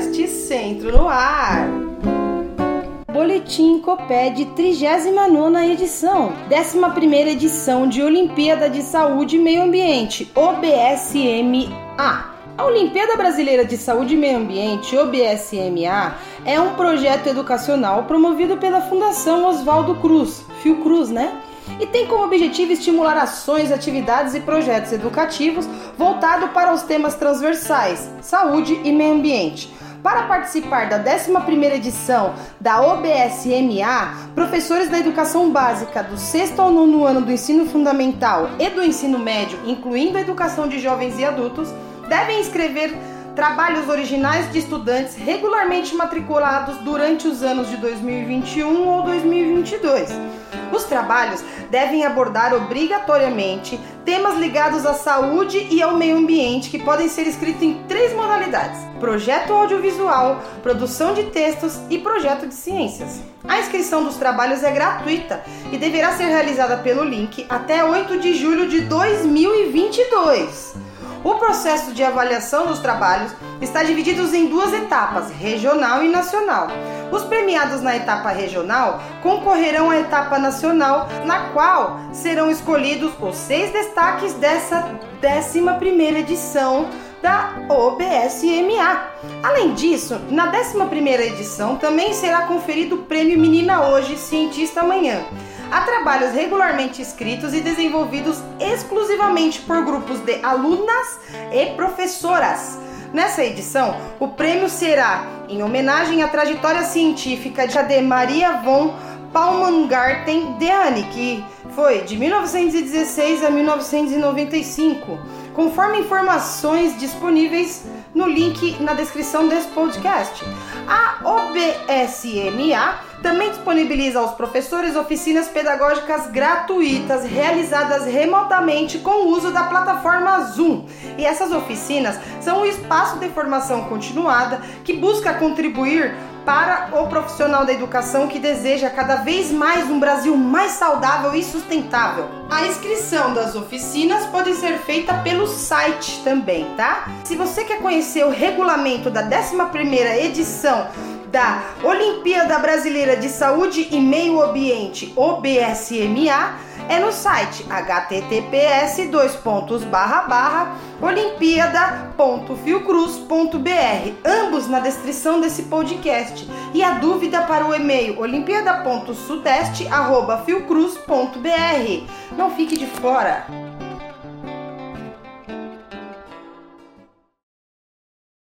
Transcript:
Podcast Centro no Ar. Boletim Coped 39 edição, 11 edição de Olimpíada de Saúde e Meio Ambiente, OBSMA. A Olimpíada Brasileira de Saúde e Meio Ambiente, OBSMA, é um projeto educacional promovido pela Fundação Oswaldo Cruz, Fiocruz, né? E tem como objetivo estimular ações, atividades e projetos educativos voltados para os temas transversais, saúde e meio ambiente para participar da 11ª edição da OBSMA, professores da educação básica do 6 ao 9 ano do ensino fundamental e do ensino médio, incluindo a educação de jovens e adultos, devem escrever trabalhos originais de estudantes regularmente matriculados durante os anos de 2021 ou 2022. Os trabalhos devem abordar obrigatoriamente temas ligados à saúde e ao meio ambiente que podem ser escritos em três modalidades: projeto audiovisual, produção de textos e projeto de ciências. A inscrição dos trabalhos é gratuita e deverá ser realizada pelo link até 8 de julho de 2022. O processo de avaliação dos trabalhos está dividido em duas etapas, regional e nacional. Os premiados na etapa regional concorrerão à etapa nacional, na qual serão escolhidos os seis destaques dessa 11ª edição da OBSMA. Além disso, na 11ª edição também será conferido o prêmio Menina Hoje, Cientista Amanhã. Há trabalhos regularmente escritos e desenvolvidos exclusivamente por grupos de alunas e professoras. Nessa edição, o prêmio será em homenagem à trajetória científica de Maria von Palmengarten Deane, que foi de 1916 a 1995, conforme informações disponíveis no link na descrição desse podcast. A OBSMA também disponibiliza aos professores oficinas pedagógicas gratuitas realizadas remotamente com o uso da plataforma Zoom. E essas oficinas são um espaço de formação continuada que busca contribuir para o profissional da educação que deseja cada vez mais um Brasil mais saudável e sustentável. A inscrição das oficinas pode ser feita pelo site também, tá? Se você quer conhecer o regulamento da 11ª edição da Olimpíada Brasileira de Saúde e Meio Ambiente, OBSMA, é no site https olimpiada.fiocruz.br, ambos na descrição desse podcast. E a dúvida para o e-mail olimpiada.sudeste@fiocruz.br. Não fique de fora.